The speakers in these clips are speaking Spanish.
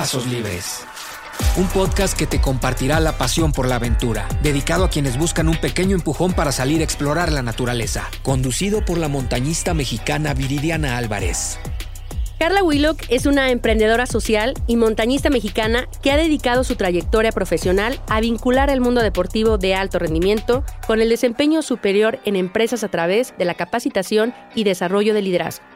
Pasos Libres. Un podcast que te compartirá la pasión por la aventura, dedicado a quienes buscan un pequeño empujón para salir a explorar la naturaleza, conducido por la montañista mexicana Viridiana Álvarez. Carla Willock es una emprendedora social y montañista mexicana que ha dedicado su trayectoria profesional a vincular el mundo deportivo de alto rendimiento con el desempeño superior en empresas a través de la capacitación y desarrollo de liderazgo.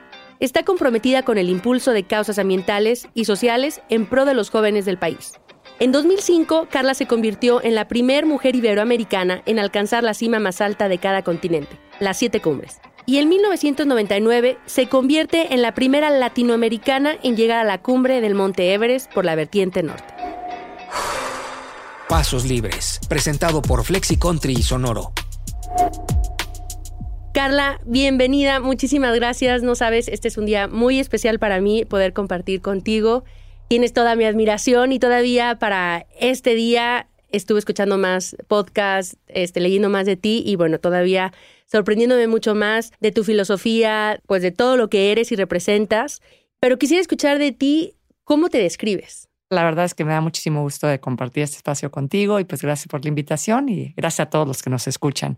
Está comprometida con el impulso de causas ambientales y sociales en pro de los jóvenes del país. En 2005, Carla se convirtió en la primer mujer iberoamericana en alcanzar la cima más alta de cada continente, las siete cumbres y en 1999 se convierte en la primera latinoamericana en llegar a la cumbre del Monte Everest por la vertiente norte. Pasos Libres, presentado por Flexi Country y Sonoro. Carla, bienvenida, muchísimas gracias. No sabes, este es un día muy especial para mí poder compartir contigo. Tienes toda mi admiración y todavía para este día estuve escuchando más podcasts, este, leyendo más de ti y bueno, todavía sorprendiéndome mucho más de tu filosofía, pues de todo lo que eres y representas. Pero quisiera escuchar de ti cómo te describes. La verdad es que me da muchísimo gusto de compartir este espacio contigo y pues gracias por la invitación y gracias a todos los que nos escuchan.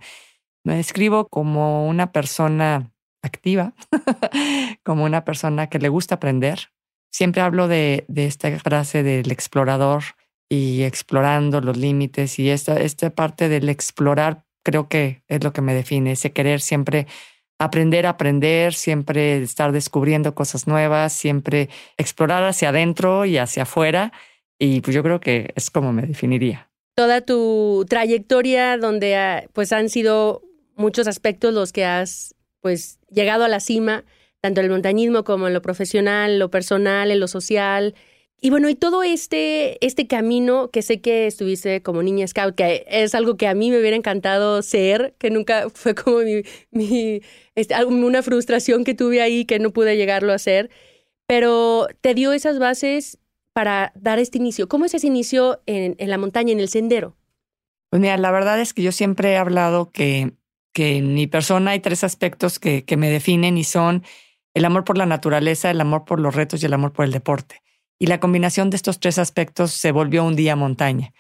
Me describo como una persona activa, como una persona que le gusta aprender. Siempre hablo de, esta frase del explorador y explorando los límites y esta, esta parte del explorar creo que es lo que me define, ese querer siempre aprender a aprender, siempre estar descubriendo cosas nuevas, siempre explorar hacia adentro y hacia afuera. Y pues yo creo que es como me definiría. Toda tu trayectoria donde ah, pues han sido muchos aspectos los que has pues llegado a la cima, tanto en el montañismo como en lo profesional, lo personal, en lo social, y bueno, y todo este, este camino que sé que estuviste como niña scout, que es algo que a mí me hubiera encantado ser, que nunca fue como mi, este, una frustración que tuve ahí que no pude llegarlo a hacer, pero te dio esas bases para dar este inicio. ¿Cómo es ese inicio en, en la montaña, en el sendero? Pues mira, la verdad es que yo siempre he hablado que, que en mi persona hay tres aspectos que, que me definen y son el amor por la naturaleza, el amor por los retos y el amor por el deporte. Y la combinación de estos tres aspectos se volvió un día montaña.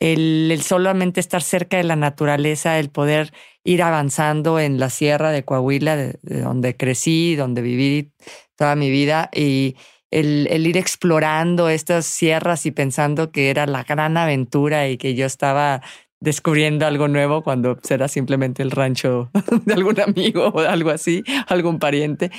El, solamente estar cerca de la naturaleza, el poder ir avanzando en la sierra de Coahuila, de, donde crecí, donde viví toda mi vida, y el, el, ir explorando estas sierras y pensando que era la gran aventura y que yo estaba descubriendo algo nuevo cuando era simplemente el rancho de algún amigo o algo así, algún pariente.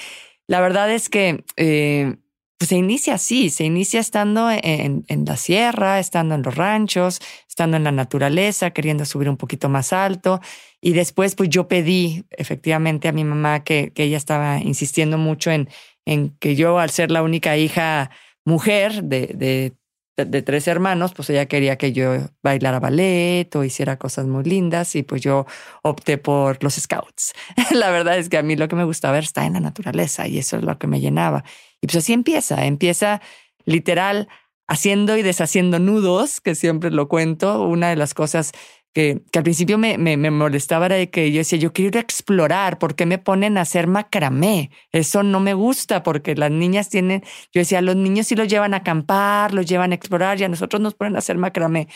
La verdad es que eh, pues se inicia así, se inicia estando en, la sierra, estando en los ranchos, estando en la naturaleza, queriendo subir un poquito más alto. Y después, pues yo pedí efectivamente a mi mamá que, que ella estaba insistiendo mucho en, en que yo, al ser la única hija mujer de, de de, tres hermanos, pues ella quería que yo bailara ballet o hiciera cosas muy lindas y pues yo opté por los scouts. la verdad es que a mí lo que me gustaba está en la naturaleza y eso es lo que me llenaba. Y pues así empieza, empieza literal haciendo y deshaciendo nudos, que siempre lo cuento. Una de las cosas que, que al principio me, me, me, molestaba era de que yo decía, yo quiero explorar, ¿por qué me ponen a hacer macramé? Eso no me gusta porque las niñas tienen, yo decía, los niños sí los llevan a acampar, los llevan a explorar y a nosotros nos ponen a hacer macramé.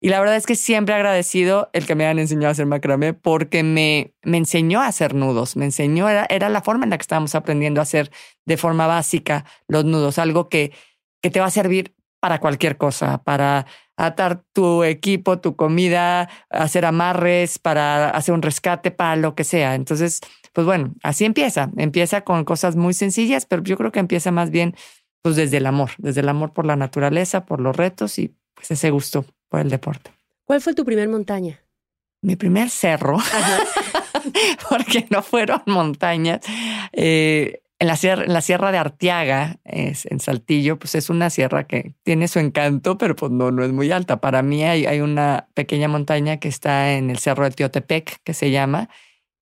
Y la verdad es que siempre agradecido el que me hayan enseñado a hacer macramé porque me, me enseñó a hacer nudos, me enseñó, era, era la forma en la que estábamos aprendiendo a hacer de forma básica los nudos, algo que, que te va a servir para cualquier cosa, para atar tu equipo, tu comida, hacer amarres, para hacer un rescate, para lo que sea. Entonces, pues bueno, así empieza. Empieza con cosas muy sencillas, pero yo creo que empieza más bien pues desde el amor, desde el amor por la naturaleza, por los retos y pues ese gusto por el deporte. ¿Cuál fue tu primer montaña? Mi primer cerro, porque no fueron montañas. Eh, en la, sierra, en la Sierra de Arteaga, es, en Saltillo, pues es una sierra que tiene su encanto, pero pues no, no es muy alta. Para mí hay, hay una pequeña montaña que está en el Cerro de Teotepec, que se llama,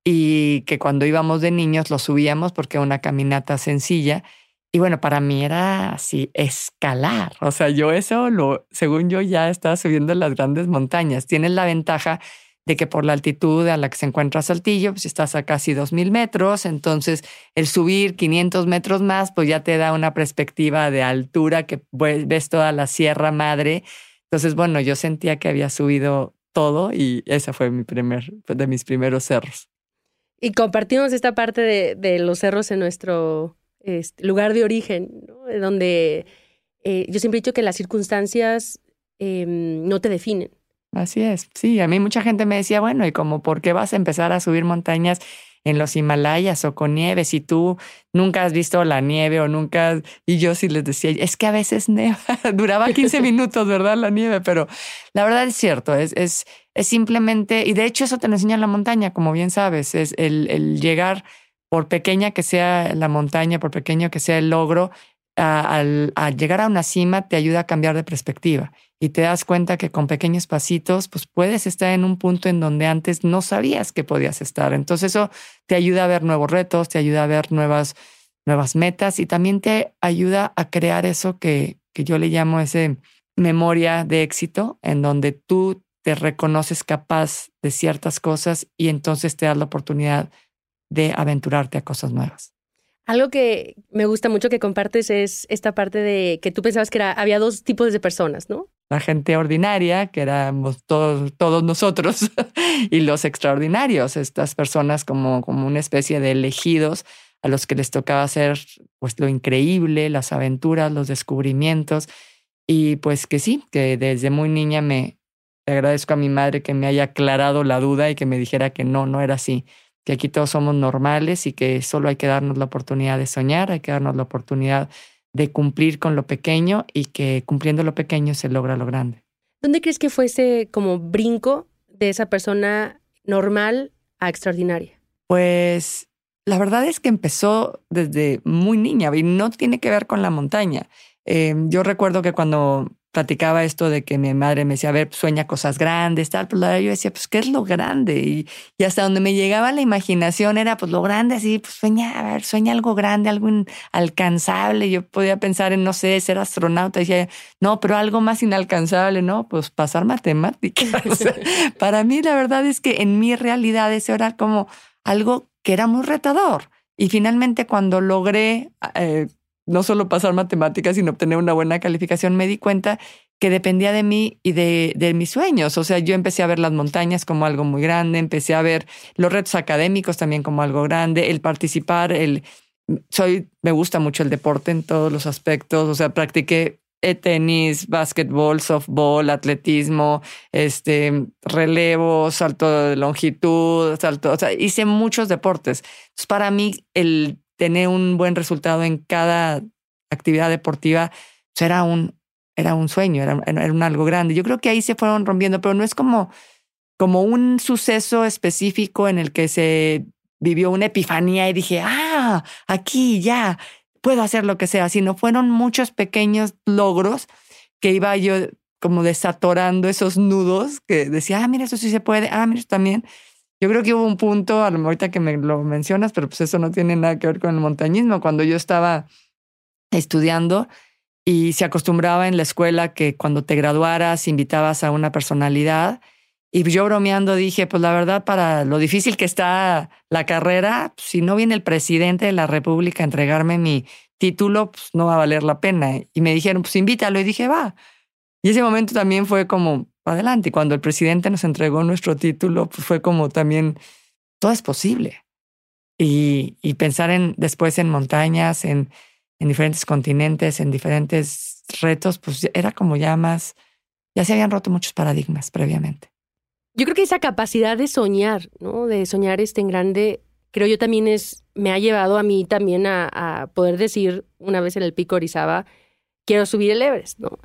y que cuando íbamos de niños lo subíamos porque era una caminata sencilla. Y bueno, para mí era así, escalar. O sea, yo eso lo, según yo, ya estaba subiendo las grandes montañas. Tienes la ventaja de que por la altitud a la que se encuentra Saltillo, pues estás a casi 2.000 metros, entonces el subir 500 metros más, pues ya te da una perspectiva de altura que ves toda la Sierra Madre. Entonces, bueno, yo sentía que había subido todo y ese fue mi primer, de mis primeros cerros. Y compartimos esta parte de, los cerros en nuestro lugar de origen, donde eh, yo siempre he dicho que las circunstancias em, no te definen. Así es, sí, a mí mucha gente me decía, bueno, ¿y como por qué vas a empezar a subir montañas en los Himalayas o con nieve si tú nunca has visto la nieve o nunca... Y yo sí les decía, es que a veces neva, duraba 15 minutos, ¿verdad? La nieve, pero la verdad es cierto, es, es, es simplemente, y de hecho eso te lo enseña la montaña, como bien sabes, es el, el llegar, por pequeña que sea la montaña, por pequeño que sea el logro, al, llegar a una cima te ayuda a cambiar de perspectiva y te das cuenta que con pequeños pasitos pues puedes estar en un punto en donde antes no sabías que podías estar. Entonces eso te ayuda a ver nuevos retos, te ayuda a ver nuevas, nuevas metas y también te ayuda a crear eso que, que yo le llamo ese memoria de éxito en donde tú te reconoces capaz de ciertas cosas y entonces te das la oportunidad de aventurarte a cosas nuevas. Algo que me gusta mucho que compartes es esta parte de que tú pensabas que era, había dos tipos de personas, ¿no? La gente ordinaria, que éramos todos, todos nosotros, y los extraordinarios, estas personas como, como una especie de elegidos a los que les tocaba hacer pues lo increíble, las aventuras, los descubrimientos. Y pues que sí, que desde muy niña me agradezco a mi madre que me haya aclarado la duda y que me dijera que no, no era así que aquí todos somos normales y que solo hay que darnos la oportunidad de soñar, hay que darnos la oportunidad de cumplir con lo pequeño y que cumpliendo lo pequeño se logra lo grande. ¿Dónde crees que fue ese como brinco de esa persona normal a extraordinaria? Pues la verdad es que empezó desde muy niña y no tiene que ver con la montaña. Eh, yo recuerdo que cuando platicaba esto de que mi madre me decía, a ver, sueña cosas grandes, tal, pues yo decía, pues, ¿qué es lo grande? Y, hasta donde me llegaba la imaginación era, pues, lo grande, así, pues, sueña, a ver, sueña algo grande, algo inalcanzable. Yo podía pensar en, no sé, ser astronauta. Y decía, no, pero algo más inalcanzable, ¿no? Pues, pasar matemáticas. para mí, la verdad es que en mi realidad ese era como algo que era muy retador. Y finalmente, cuando logré eh, no solo pasar matemáticas, sino obtener una buena calificación, me di cuenta que dependía de mí y de, de, mis sueños. O sea, yo empecé a ver las montañas como algo muy grande, empecé a ver los retos académicos también como algo grande, el participar, el soy, me gusta mucho el deporte en todos los aspectos. O sea, practiqué tenis, básquetbol, softball, atletismo, este, relevo, salto de longitud, salto, o sea, hice muchos deportes. Para mí, el tener un buen resultado en cada actividad deportiva pues, era un, era un sueño, era, era un algo grande. Yo creo que ahí se fueron rompiendo, pero no es como, como un suceso específico en el que se vivió una epifanía y dije, ah, aquí ya puedo hacer lo que sea, sino fueron muchos pequeños logros que iba yo como desatorando esos nudos que decía, ah, mira, eso sí se puede, ah, mira, también. Yo creo que hubo un punto, a lo ahorita que me lo mencionas, pero pues eso no tiene nada que ver con el montañismo. Cuando yo estaba estudiando y se acostumbraba en la escuela que cuando te graduaras invitabas a una personalidad. Y yo bromeando dije, pues la verdad, para lo difícil que está la carrera, pues, si no viene el presidente de la República a entregarme mi título, pues no va a valer la pena. Y me dijeron, pues invítalo. Y dije, va. Y ese momento también fue como, adelante. Y cuando el presidente nos entregó nuestro título, pues fue como también, todo es posible. Y, y pensar en después en montañas, en, en diferentes continentes, en diferentes retos, pues era como ya más, ya se habían roto muchos paradigmas previamente. Yo creo que esa capacidad de soñar, ¿no? De soñar este en grande, creo yo también es, me ha llevado a mí también a, a poder decir una vez en el pico Orizaba, quiero subir el Everest, ¿no?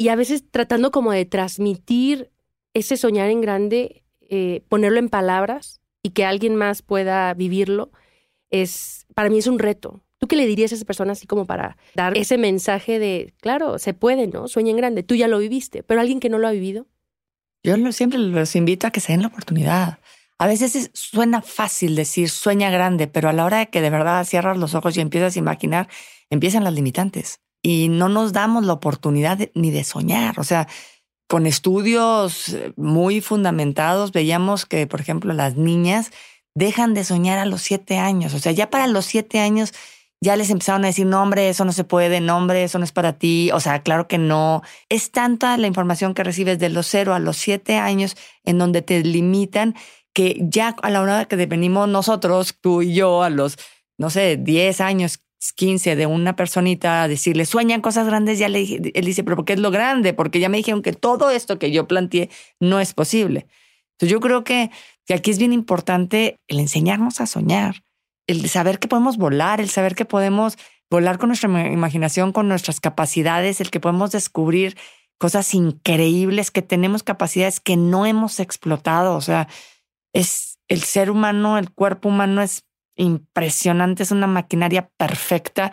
Y a veces tratando como de transmitir ese soñar en grande, eh, ponerlo en palabras y que alguien más pueda vivirlo, es para mí es un reto. ¿Tú qué le dirías a esa persona así como para dar ese mensaje de, claro, se puede, ¿no? Sueña en grande, tú ya lo viviste, pero alguien que no lo ha vivido? Yo siempre los invito a que se den la oportunidad. A veces suena fácil decir sueña grande, pero a la hora de que de verdad cierras los ojos y empiezas a imaginar, empiezan las limitantes y no nos damos la oportunidad ni de soñar. O sea, con estudios muy fundamentados veíamos que, por ejemplo, las niñas dejan de soñar a los siete años. O sea, ya para los siete años ya les empezaron a decir, no, hombre, eso no se puede, no, hombre, eso no es para ti. O sea, claro que no. Es tanta la información que recibes de los cero a los siete años en donde te limitan que ya a la hora que venimos nosotros, tú y yo, a los, no sé, diez años, 15 de una personita a decirle, sueñan cosas grandes, ya le él dice, pero ¿por qué es lo grande? Porque ya me dijeron que todo esto que yo planteé no es posible. Entonces yo creo que aquí es bien importante el enseñarnos a soñar, el saber que podemos volar, el saber que podemos volar con nuestra imaginación, con nuestras capacidades, el que podemos descubrir cosas increíbles, que tenemos capacidades que no hemos explotado. O sea, es el ser humano, el cuerpo humano es impresionante, es una maquinaria perfecta.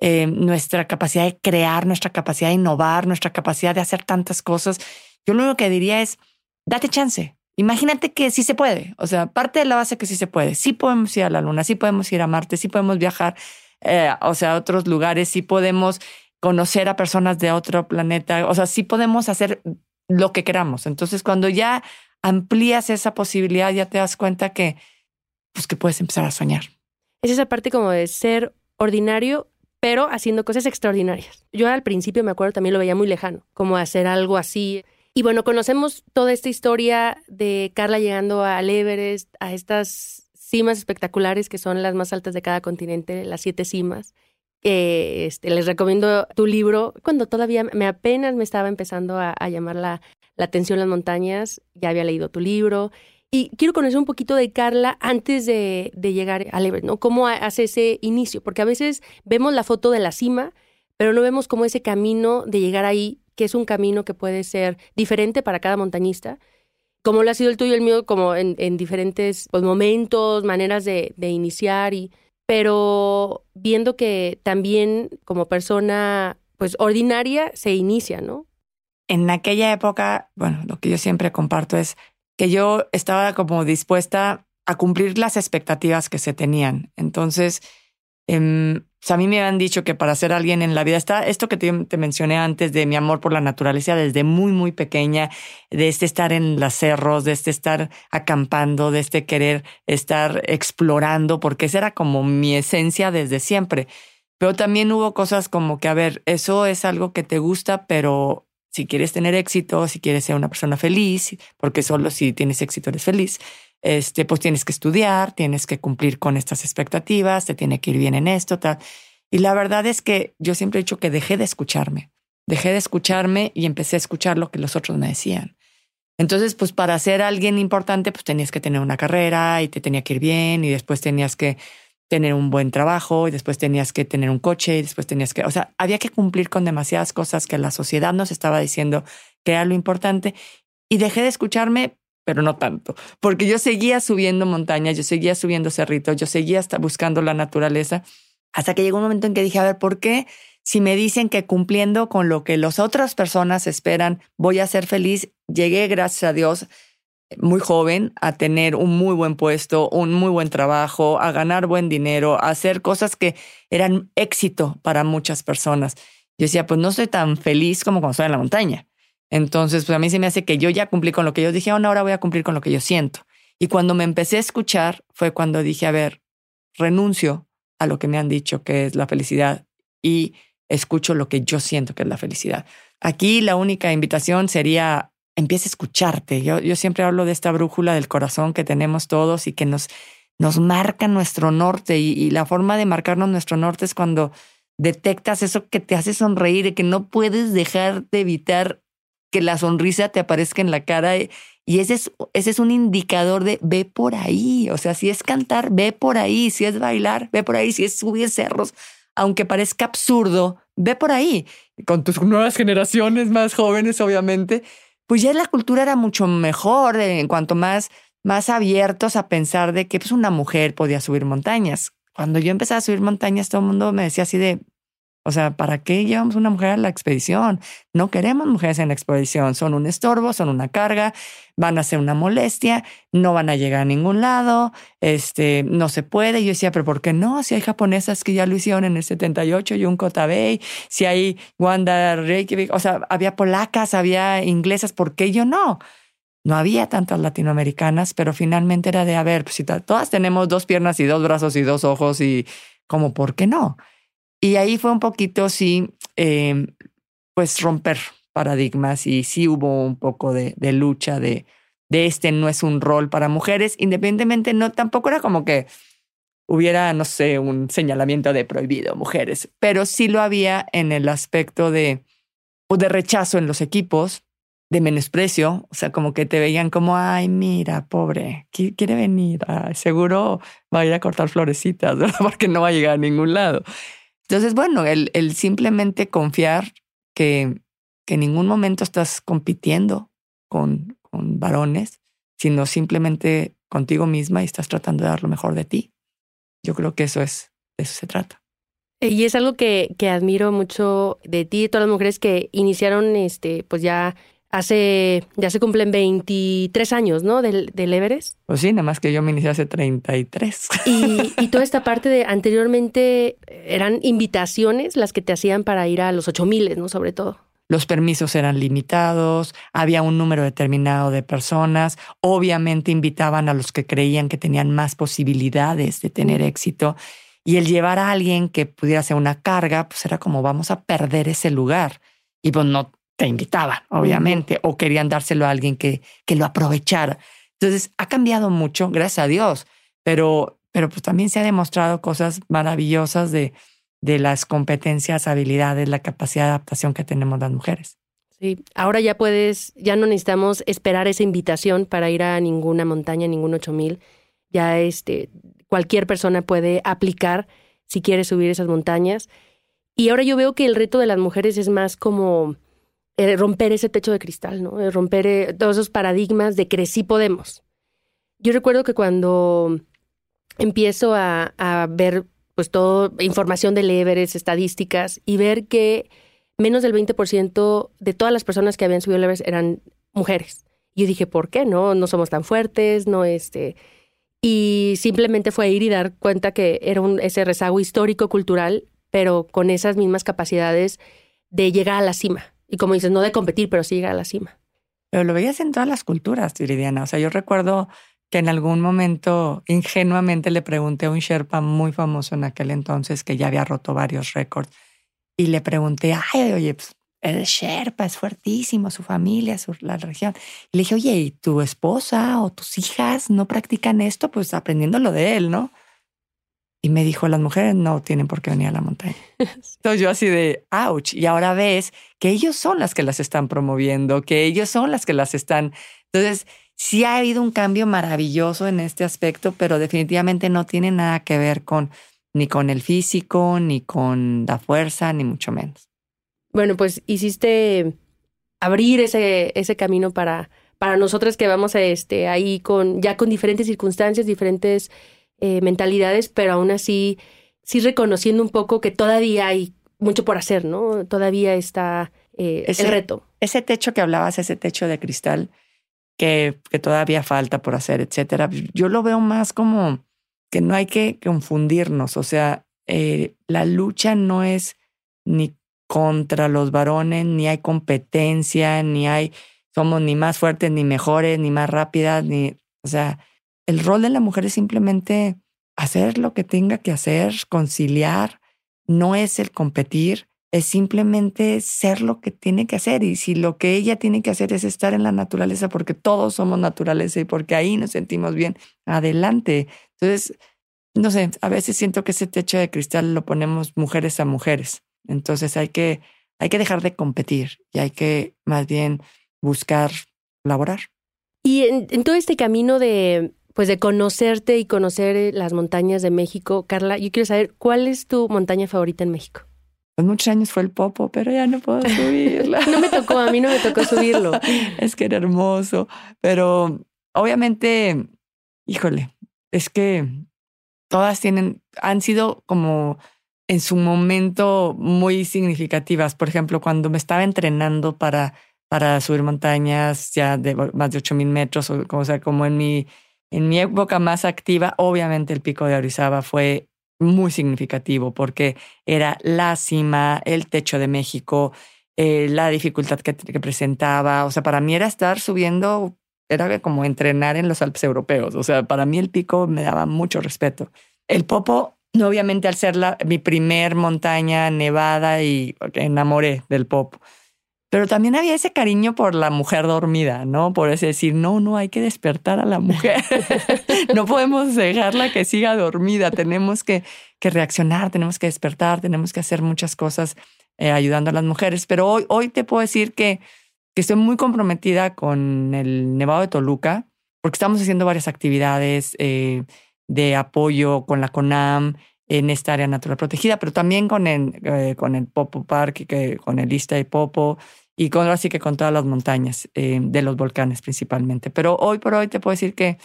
Eh, nuestra capacidad de crear, nuestra capacidad de innovar, nuestra capacidad de hacer tantas cosas. Yo lo único que diría es, date chance, Imagínate que sí se puede, o sea, parte de la base que sí se puede. Sí podemos ir a la Luna, sí podemos ir a Marte, sí podemos viajar, eh, o sea, a otros lugares, sí podemos conocer a personas de otro planeta, o sea, sí podemos hacer lo que queramos. Entonces, cuando ya amplías esa posibilidad, ya te das cuenta que, pues, que puedes empezar a soñar. Es esa parte como de ser ordinario, pero haciendo cosas extraordinarias. Yo al principio me acuerdo también lo veía muy lejano, como hacer algo así y bueno, conocemos toda esta historia de Carla llegando al Everest, a estas cimas espectaculares que son las más altas de cada continente, las siete cimas. este, les recomiendo tu libro. Cuando todavía me apenas me estaba empezando a, llamar la, atención las montañas, ya había leído tu libro. Y quiero conocer un poquito de Carla antes de, de llegar al Everest, ¿no? ¿Cómo hace ese inicio? Porque a veces vemos la foto de la cima, pero no vemos cómo ese camino de llegar ahí que es un camino que puede ser diferente para cada montañista, como lo ha sido el tuyo y el mío, como en, diferentes pues, momentos, maneras de, iniciar, y, pero viendo que también como persona pues ordinaria se inicia, ¿no? En aquella época, bueno, lo que yo siempre comparto es que yo estaba como dispuesta a cumplir las expectativas que se tenían. Entonces, eh, a mí me han dicho que para ser alguien en la vida está esto que te, mencioné antes de mi amor por la naturaleza desde muy, muy pequeña, de este estar en los cerros, de este estar acampando, de este querer estar explorando, porque esa era como mi esencia desde siempre. Pero también hubo cosas como que, a ver, eso es algo que te gusta, pero si quieres tener éxito, si quieres ser una persona feliz, porque solo si tienes éxito eres feliz, este, pues tienes que estudiar, tienes que cumplir con estas expectativas, te tiene que ir bien en esto, tal. Y la verdad es que yo siempre he dicho que dejé de escucharme, dejé de escucharme y empecé a escuchar lo que los otros me decían. Entonces, pues para ser alguien importante, pues tenías que tener una carrera y te tenía que ir bien y después tenías que tener un buen trabajo y después tenías que tener un coche y después tenías que, o sea, había que cumplir con demasiadas cosas que la sociedad nos estaba diciendo que era lo importante y dejé de escucharme pero no tanto, porque yo seguía subiendo montañas, yo seguía subiendo cerritos, yo seguía hasta buscando la naturaleza, hasta que llegó un momento en que dije, a ver, ¿por qué si me dicen que cumpliendo con lo que las otras personas esperan, voy a ser feliz? Llegué, gracias a Dios, muy joven a tener un muy buen puesto, un muy buen trabajo, a ganar buen dinero, a hacer cosas que eran éxito para muchas personas. Yo decía, pues no soy tan feliz como cuando estoy en la montaña. Entonces, pues a mí se me hace que yo ya cumplí con lo que yo dije, ahora voy a cumplir con lo que yo siento. Y cuando me empecé a escuchar fue cuando dije, a ver, renuncio a lo que me han dicho que es la felicidad y escucho lo que yo siento que es la felicidad. Aquí la única invitación sería, empieza a escucharte. Yo, yo siempre hablo de esta brújula del corazón que tenemos todos y que nos, nos marca nuestro norte y, la forma de marcarnos nuestro norte es cuando detectas eso que te hace sonreír y que no puedes dejar de evitar que la sonrisa te aparezca en la cara y ese es, ese es un indicador de ve por ahí, o sea, si es cantar, ve por ahí, si es bailar, ve por ahí, si es subir cerros, aunque parezca absurdo, ve por ahí. Con tus nuevas generaciones más jóvenes, obviamente, pues ya la cultura era mucho mejor en cuanto más, más abiertos a pensar de que pues, una mujer podía subir montañas. Cuando yo empecé a subir montañas, todo el mundo me decía así de, O sea, ¿para qué llevamos una mujer a la expedición? No queremos mujeres en la expedición. Son un estorbo, son una carga, van a ser una molestia, no van a llegar a ningún lado, este, no se puede. Yo decía, pero ¿por qué no? Si hay japonesas que ya lo hicieron en el 78, Junko Tabei, si hay Wanda Reykjavik, o sea, había polacas, había inglesas, ¿por qué yo no? No había tantas latinoamericanas, pero finalmente era de, a ver, pues si todas tenemos dos piernas y dos brazos y dos ojos y como, ¿por qué no? Y ahí fue un poquito, sí, em, pues romper paradigmas y sí hubo un poco de, lucha de, de este no es un rol para mujeres, independientemente, no, tampoco era como que hubiera, no sé, un señalamiento de prohibido mujeres, pero sí lo había en el aspecto de, o de rechazo en los equipos, de menosprecio, o sea, como que te veían como, ay, mira, pobre, quiere venir, seguro va a ir a cortar florecitas, porque no va a llegar a ningún lado. Entonces, bueno, el, el simplemente confiar que, que en ningún momento estás compitiendo con, con varones, sino simplemente contigo misma y estás tratando de dar lo mejor de ti. Yo creo que eso es, de eso se trata. Y es algo que, que admiro mucho de ti y todas las mujeres que iniciaron, este, pues ya hace, ya se cumplen 23 años, ¿no? Del, del Everest. Pues sí, nada más que yo me inicié hace 33. Y, y toda esta parte de anteriormente eran invitaciones las que te hacían para ir a los 8000, ¿no? Sobre todo. Los permisos eran limitados, había un número determinado de personas, obviamente invitaban a los que creían que tenían más posibilidades de tener éxito y el llevar a alguien que pudiera ser una carga, pues era como vamos a perder ese lugar. Y pues no, te invitaban, obviamente, o querían dárselo a alguien que, que lo aprovechara. Entonces, ha cambiado mucho, gracias a Dios, pero, pero pues también se ha demostrado cosas maravillosas de, de las competencias, habilidades, la capacidad de adaptación que tenemos las mujeres. Sí, ahora ya puedes, ya no necesitamos esperar esa invitación para ir a ninguna montaña, ningún 8000. Ya este, cualquier persona puede aplicar si quiere subir esas montañas. Y ahora yo veo que el reto de las mujeres es más como eh, romper ese techo de cristal, ¿no? Eh, romper eh, todos esos paradigmas de que sí podemos. Yo recuerdo que cuando empiezo a, ver pues todo información del Everest, estadísticas y ver que menos del 20% de todas las personas que habían subido el eran mujeres. Yo dije, ¿por qué no? No somos tan fuertes, no este y simplemente fue ir y dar cuenta que era un, ese rezago histórico cultural, pero con esas mismas capacidades de llegar a la cima. Y como dices, no de competir, pero sí llegar a la cima. Pero lo veías en todas las culturas, Viridiana. O sea, yo recuerdo que en algún momento ingenuamente le pregunté a un Sherpa muy famoso en aquel entonces que ya había roto varios récords y le pregunté, ay, oye, pues es Sherpa, es fuertísimo, su familia, su, la región. Y le dije, oye, ¿y tu esposa o tus hijas no practican esto? Pues aprendiéndolo de él, ¿no? Y me dijo, las mujeres no tienen por qué venir a la montaña. Entonces yo así de, ouch. Y ahora ves que ellos son las que las están promoviendo, que ellos son las que las están. Entonces, sí ha habido un cambio maravilloso en este aspecto, pero definitivamente no tiene nada que ver con ni con el físico, ni con la fuerza, ni mucho menos. Bueno, pues hiciste abrir ese, ese camino para, para nosotras que vamos a este, ahí con, ya con diferentes circunstancias, diferentes eh, mentalidades, pero aún así sí reconociendo un poco que todavía hay mucho por hacer, ¿no? Todavía está eh, ese, el reto. Ese techo que hablabas, ese techo de cristal que, que todavía falta por hacer, etcétera, yo lo veo más como que no hay que confundirnos, o sea, eh, la lucha no es ni contra los varones, ni hay competencia, ni hay, somos ni más fuertes, ni mejores, ni más rápidas, ni, o sea, el rol de la mujer es simplemente hacer lo que tenga que hacer, conciliar, no es el competir, es simplemente ser lo que tiene que hacer. Y si lo que ella tiene que hacer es estar en la naturaleza, porque todos somos naturaleza y porque ahí nos sentimos bien, adelante. Entonces, no sé, a veces siento que ese techo de cristal lo ponemos mujeres a mujeres. Entonces hay que, hay que dejar de competir y hay que más bien buscar laborar. Y en todo este camino de, pues de conocerte y conocer eh, las montañas de México. Carla, yo quiero saber, ¿cuál es tu montaña favorita en México? Pues muchos años fue el Popo, pero ya no puedo subirla. no me tocó, a mí no me tocó subirlo. es que era hermoso, pero obviamente, híjole, es que todas tienen, han sido como en su momento muy significativas. Por ejemplo, cuando me estaba entrenando para, para subir montañas ya de más de 8000 metros, o, sea, como en mi, en mi época más activa, obviamente el pico de Orizaba fue muy significativo porque era la cima, el techo de México, eh, la dificultad que, que, presentaba. O sea, para mí era estar subiendo, era como entrenar en los Alpes europeos. O sea, para mí el pico me daba mucho respeto. El Popo, obviamente al ser la, mi primer montaña nevada y enamoré del Popo. Pero también había ese cariño por la mujer dormida, ¿no? Por ese decir, no, no, hay que despertar a la mujer. no podemos dejarla que siga dormida. Tenemos que, que, reaccionar, tenemos que despertar, tenemos que hacer muchas cosas eh, ayudando a las mujeres. Pero hoy, hoy te puedo decir que, que estoy muy comprometida con el Nevado de Toluca, porque estamos haciendo varias actividades eh, de apoyo con la CONAM en esta área natural protegida, pero también con el, eh, con el Popo Park, que, con el Ista de Popo, y con, así que con todas las montañas eh, de los volcanes principalmente. Pero hoy por hoy te puedo decir que,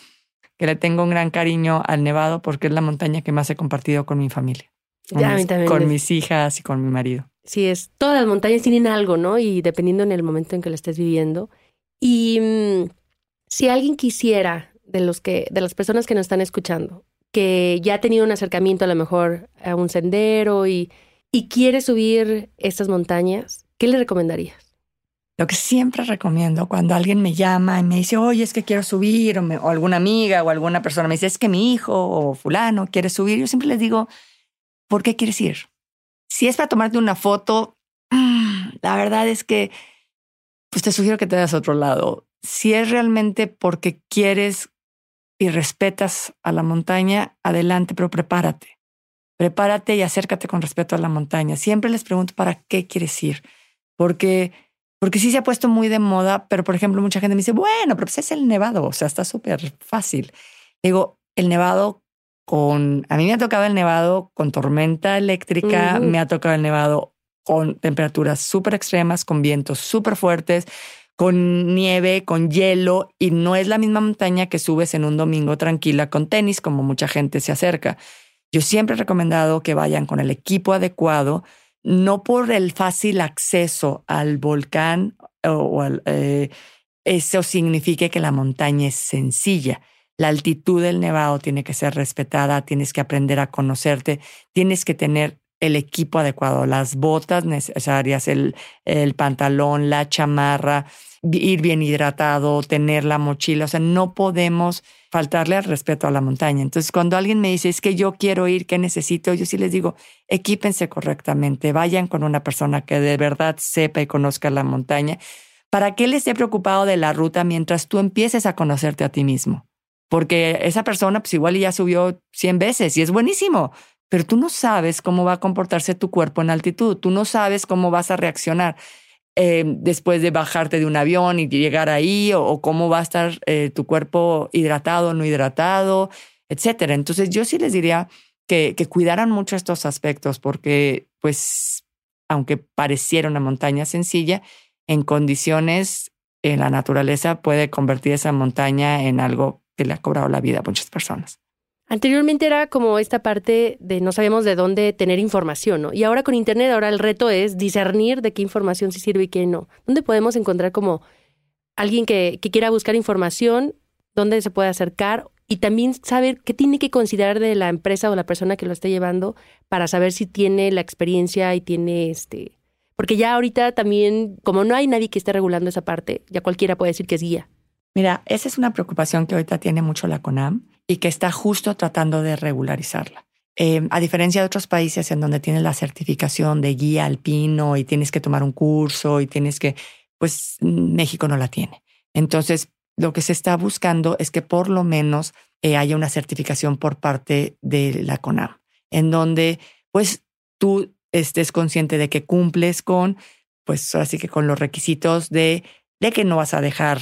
que le tengo un gran cariño al Nevado porque es la montaña que más he compartido con mi familia. Ya, con, con mis hijas y con mi marido. Sí, es. Todas las montañas tienen algo, ¿no? Y dependiendo en el momento en que lo estés viviendo. Y mm, si alguien quisiera, de los que, de las personas que nos están escuchando, que ya ha tenido un acercamiento a lo mejor a un sendero y, y quiere subir estas montañas, ¿qué le recomendarías? Lo que siempre recomiendo cuando alguien me llama y me dice, oye, es que quiero subir, o, alguna amiga o alguna persona me dice, es que mi hijo o fulano quiere subir, yo siempre les digo, ¿por qué quieres ir? Si es para tomarte una foto, la verdad es que pues te sugiero que te vayas a otro lado. Si es realmente porque quieres y respetas a la montaña, adelante, pero prepárate. Prepárate y acércate con respeto a la montaña. Siempre les pregunto para qué quieres ir, porque porque sí se ha puesto muy de moda, pero por ejemplo, mucha gente me dice, bueno, pero pues es el nevado, o sea, está súper fácil. Digo, el nevado con, a mí me ha tocado el nevado con tormenta eléctrica, me ha tocado el nevado con temperaturas súper extremas, con vientos súper fuertes, con nieve, con hielo, y no es la misma montaña que subes en un domingo tranquila con tenis, como mucha gente se acerca. Yo siempre he recomendado que vayan con el equipo adecuado, no por el fácil acceso al volcán o, eh, eso significa que la montaña es sencilla. La altitud del nevado tiene que ser respetada, tienes que aprender a conocerte, tienes que tener el equipo adecuado, las botas necesarias, el, el pantalón, la chamarra, ir bien hidratado, tener la mochila. O sea, no podemos faltarle al respeto a la montaña. Entonces, cuando alguien me dice, es que yo quiero ir, ¿qué necesito? Yo sí les digo, equípense correctamente, vayan con una persona que de verdad sepa y conozca la montaña, para que él esté preocupado de la ruta mientras tú empieces a conocerte a ti mismo. Porque esa persona, pues igual ya subió 100 veces y es buenísimo, pero tú no sabes cómo va a comportarse tu cuerpo en altitud, tú no sabes cómo vas a reaccionar. Eh, después de bajarte de un avión y llegar ahí, o, cómo va a estar eh, tu cuerpo hidratado, no hidratado, etcétera. Entonces, yo sí les diría que, que cuidaran mucho estos aspectos, porque, pues, aunque pareciera una montaña sencilla, en condiciones en la naturaleza puede convertir esa montaña en algo que le ha cobrado la vida a muchas personas. Anteriormente era como esta parte de no sabemos de dónde tener información, ¿no? Y ahora con Internet, ahora el reto es discernir de qué información sí sirve y qué no. ¿Dónde podemos encontrar como alguien que, que quiera buscar información, dónde se puede acercar y también saber qué tiene que considerar de la empresa o la persona que lo esté llevando para saber si tiene la experiencia y tiene este... Porque ya ahorita también, como no hay nadie que esté regulando esa parte, ya cualquiera puede decir que es guía. Mira, esa es una preocupación que ahorita tiene mucho la CONAM y que está justo tratando de regularizarla. Eh, a diferencia de otros países en donde tienes la certificación de guía alpino y tienes que tomar un curso y tienes que, pues México no la tiene. Entonces, lo que se está buscando es que por lo menos eh, haya una certificación por parte de la CONAM, en donde pues tú estés consciente de que cumples con, pues así que con los requisitos de, de que no vas a dejar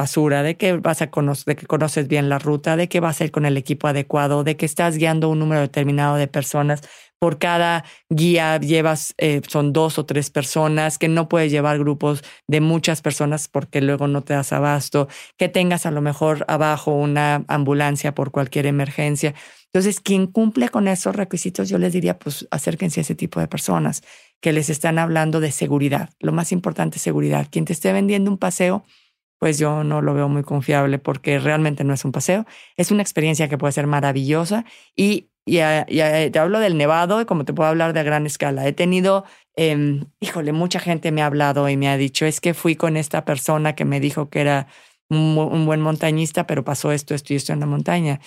basura, de que vas a conocer, de que conoces bien la ruta, de que vas a ir con el equipo adecuado, de que estás guiando un número determinado de personas. Por cada guía llevas, eh, son dos o tres personas, que no puedes llevar grupos de muchas personas porque luego no te das abasto, que tengas a lo mejor abajo una ambulancia por cualquier emergencia. Entonces, quien cumple con esos requisitos, yo les diría, pues acérquense a ese tipo de personas que les están hablando de seguridad. Lo más importante es seguridad. Quien te esté vendiendo un paseo, pues yo no lo veo muy confiable porque realmente no es un paseo. Es una experiencia que puede ser maravillosa y, ya, te hablo del nevado y como te puedo hablar de a gran escala. He tenido, eh, híjole, mucha gente me ha hablado y me ha dicho, es que fui con esta persona que me dijo que era un, un buen montañista, pero pasó esto, esto y esto en la montaña.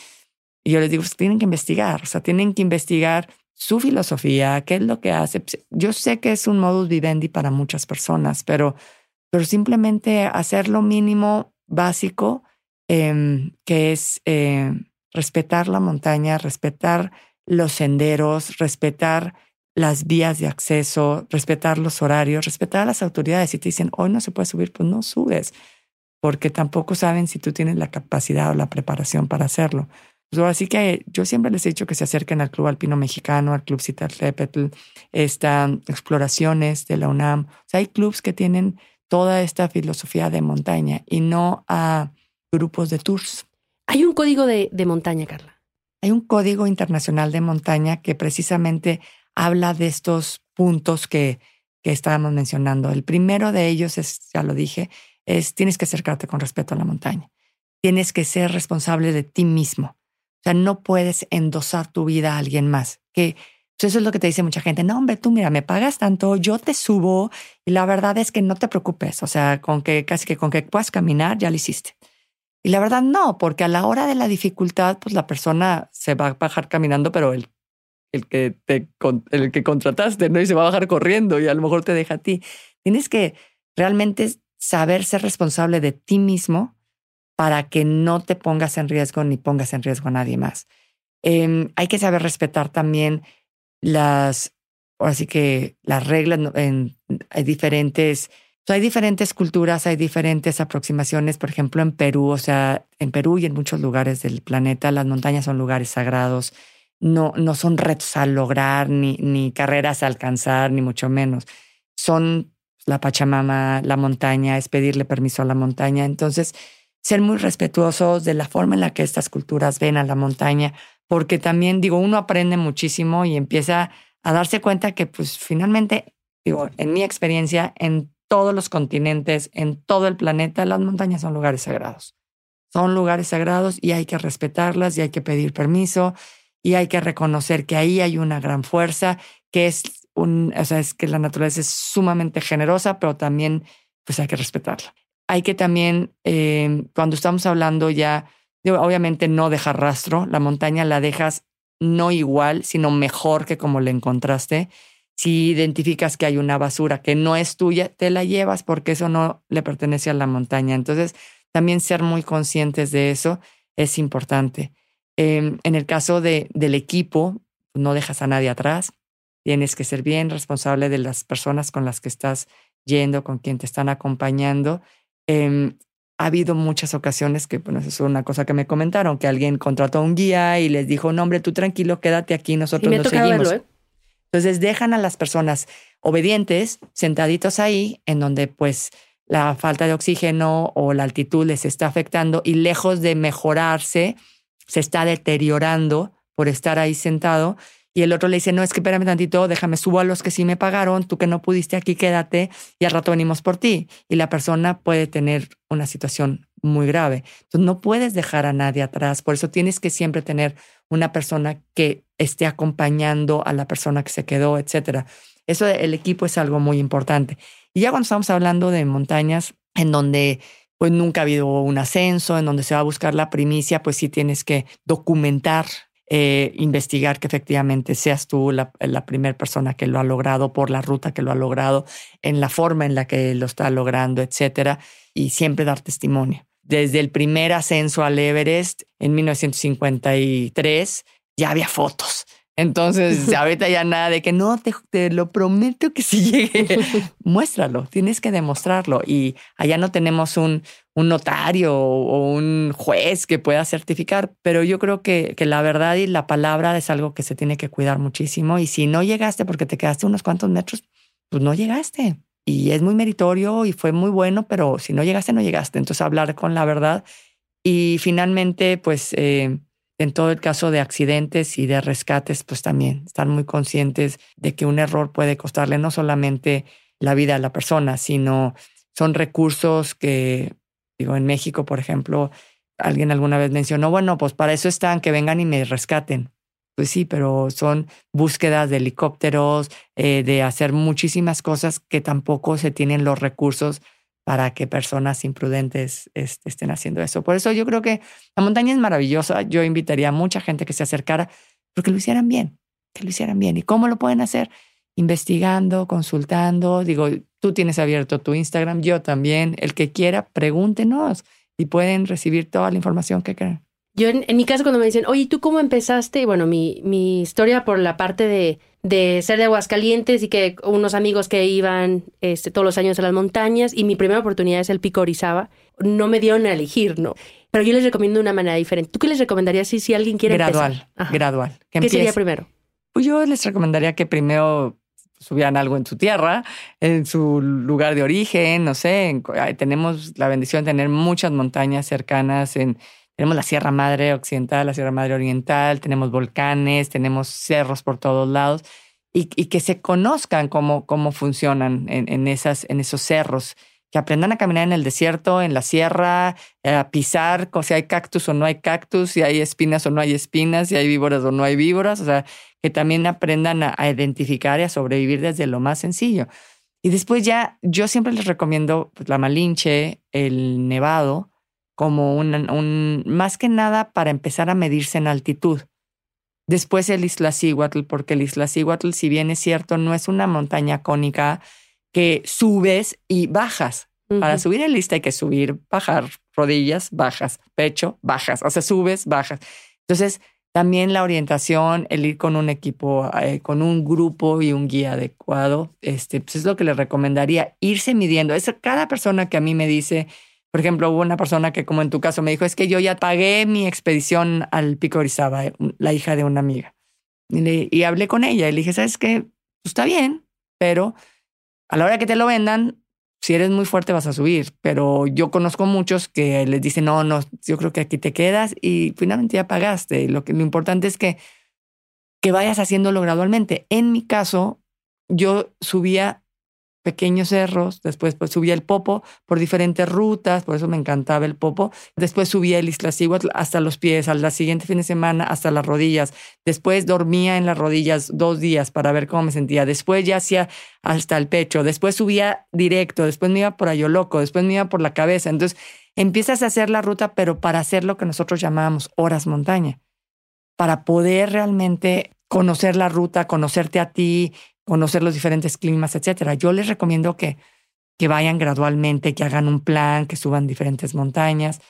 Y yo les digo, pues tienen que investigar, o sea, tienen que investigar su filosofía, qué es lo que hace. Pues, yo sé que es un modus vivendi para muchas personas, pero, pero simplemente hacer lo mínimo básico, em, que es eh, respetar la montaña, respetar los senderos, respetar las vías de acceso, respetar los horarios, respetar a las autoridades. Si te dicen, hoy no se puede subir, pues no subes, porque tampoco saben si tú tienes la capacidad o la preparación para hacerlo. Pues así que yo siempre les he dicho que se acerquen al Club Alpino Mexicano, al Club Citatlepetl, están exploraciones de la UNAM. O sea, hay clubs que tienen toda esta filosofía de montaña y no a grupos de tours. Hay un código de, de montaña, Carla. Hay un código internacional de montaña que precisamente habla de estos puntos que, que estábamos mencionando. El primero de ellos es, ya lo dije, es tienes que acercarte con respeto a la montaña. Tienes que ser responsable de ti mismo. O sea, no puedes endosar tu vida a alguien más. Que pues, eso es lo que te dice mucha gente. No, hombre, tú mira, me pagas tanto, yo te subo y la verdad es que no te preocupes. O sea, con que casi que con que puedas caminar, ya lo hiciste. Y la verdad no, porque a la hora de la dificultad, pues la persona se va a bajar caminando, pero el, el, que, te, el que contrataste, ¿no? Y se va a bajar corriendo y a lo mejor te deja a ti. Tienes que realmente saber ser responsable de ti mismo para que no te pongas en riesgo ni pongas en riesgo a nadie más. Em, hay que saber respetar también las, así que las reglas, en, hay diferentes, hay diferentes culturas, hay diferentes aproximaciones. Por ejemplo, en Perú, o sea, en Perú y en muchos lugares del planeta, las montañas son lugares sagrados. No, no son retos a lograr, ni, ni carreras a alcanzar, ni mucho menos. Son la Pachamama, la montaña, es pedirle permiso a la montaña. Entonces, ser muy respetuosos de la forma en la que estas culturas ven a la montaña, porque también digo, uno aprende muchísimo y empieza a darse cuenta que pues finalmente, digo, en mi experiencia, en todos los continentes, en todo el planeta, las montañas son lugares sagrados. Son lugares sagrados y hay que respetarlas y hay que pedir permiso y hay que reconocer que ahí hay una gran fuerza, que es un, o sea, es que la naturaleza es sumamente generosa, pero también pues hay que respetarla hay que también, eh, cuando estamos hablando ya, obviamente no dejar rastro, la montaña la dejas no igual, sino mejor que como la encontraste. Si identificas que hay una basura que no es tuya, te la llevas porque eso no le pertenece a la montaña. Entonces, también ser muy conscientes de eso es importante. Em, en el caso de, del equipo, no dejas a nadie atrás. Tienes que ser bien responsable de las personas con las que estás yendo, con quien te están acompañando Em, ha habido muchas ocasiones que, bueno, eso es una cosa que me comentaron, que alguien contrató a un guía y les dijo, no, hombre, tú tranquilo, quédate aquí, nosotros nos seguimos. ¿eh? Entonces dejan a las personas obedientes sentaditos ahí, en donde pues la falta de oxígeno o la altitud les está afectando y lejos de mejorarse, se está deteriorando por estar ahí sentado y el otro le dice, no, es que espérame tantito, déjame, subo a los que sí me pagaron, tú que no pudiste aquí, quédate y al rato venimos por ti. Y la persona puede tener una situación muy grave. Entonces no puedes dejar a nadie atrás, por eso tienes que siempre tener una persona que esté acompañando a la persona que se quedó, etcétera. Eso el equipo es algo muy importante. Y ya cuando estamos hablando de montañas en donde pues nunca ha habido un ascenso, en donde se va a buscar la primicia, pues sí tienes que documentar eh, investigar que efectivamente seas tú la, primera persona que lo ha logrado, por la ruta que lo ha logrado, en la forma en la que lo está logrando, etcétera, y siempre dar testimonio. Desde el primer ascenso al Everest en 1953 ya había fotos Entonces, ahorita ya nada de que no, te, lo prometo que si llegue. Muéstralo, tienes que demostrarlo. Y allá no tenemos un, un notario o un juez que pueda certificar, pero yo creo que, que la verdad y la palabra es algo que se tiene que cuidar muchísimo. Y si no llegaste porque te quedaste unos cuantos metros, pues no llegaste. Y es muy meritorio y fue muy bueno, pero si no llegaste, no llegaste. Entonces, hablar con la verdad. Y finalmente, pues... Eh, en todo el caso de accidentes y de rescates, pues también están muy conscientes de que un error puede costarle no solamente la vida a la persona, sino son recursos que, digo, en México, por ejemplo, alguien alguna vez mencionó, bueno, pues para eso están, que vengan y me rescaten. Pues sí, pero son búsquedas de helicópteros, eh, de hacer muchísimas cosas que tampoco se tienen los recursos para que personas imprudentes estén haciendo eso. Por eso yo creo que la montaña es maravillosa. Yo invitaría a mucha gente que se acercara, porque lo hicieran bien, que lo hicieran bien. ¿Y cómo lo pueden hacer? Investigando, consultando. Digo, tú tienes abierto tu Instagram, yo también. El que quiera, pregúntenos y pueden recibir toda la información que quieran. Yo en, mi caso cuando me dicen, oye, ¿tú cómo empezaste? Bueno, mi, mi historia por la parte de, de ser de Aguascalientes y que unos amigos que iban este, todos los años a las montañas y mi primera oportunidad es el Pico Orizaba, no me dieron a elegir, ¿no? Pero yo les recomiendo de una manera diferente. ¿Tú qué les recomendarías si, si alguien quiere gradual, Gradual, ¿Qué sería primero? Pues yo les recomendaría que primero subieran algo en su tierra, en su lugar de origen, no sé. tenemos la bendición de tener muchas montañas cercanas en tenemos la Sierra Madre Occidental, la Sierra Madre Oriental, tenemos volcanes, tenemos cerros por todos lados y, que se conozcan cómo, cómo funcionan en, esas, en esos cerros, que aprendan a caminar en el desierto, en la sierra, a pisar si hay cactus o no hay cactus, si hay espinas o no hay espinas, si hay víboras o no hay víboras, o sea, que también aprendan a, identificar y a sobrevivir desde lo más sencillo. Y después ya, yo siempre les recomiendo pues, la Malinche, el Nevado, como un, más que nada para empezar a medirse en altitud. Después el Isla Siguatl, porque el Isla Siguatl, si bien es cierto, no es una montaña cónica que subes y bajas. Para subir el lista hay que subir, bajar, rodillas, bajas, pecho, bajas, o sea, subes, bajas. Entonces, también la orientación, el ir con un equipo, eh, con un grupo y un guía adecuado, este, pues es lo que le recomendaría, irse midiendo. Es cada persona que a mí me dice, por ejemplo, hubo una persona que, como en tu caso, me dijo, es que yo ya pagué mi expedición al Pico Orizaba, eh, la hija de una amiga. Y, hablé con ella y le dije, ¿sabes qué? Pues está bien, pero a la hora que te lo vendan, si eres muy fuerte vas a subir. Pero yo conozco muchos que les dicen, no, no, yo creo que aquí te quedas y finalmente ya pagaste. Lo, que, lo importante es que, que vayas haciéndolo gradualmente. En mi caso, yo subía pequeños cerros, después pues, subía el Popo por diferentes rutas, por eso me encantaba el Popo. Después subía el Isla Iztaccíhuatl hasta los pies, al siguiente fin de semana hasta las rodillas. Después dormía en las rodillas dos días para ver cómo me sentía. Después ya hacía hasta el pecho. Después subía directo. Después me iba por Ayoloco. Después me iba por la cabeza. Entonces empiezas a hacer la ruta, pero para hacer lo que nosotros llamábamos horas montaña. Para poder realmente conocer la ruta, conocerte a ti, conocer los diferentes climas, etcétera. Yo les recomiendo que, que vayan gradualmente, que hagan un plan, que suban diferentes montañas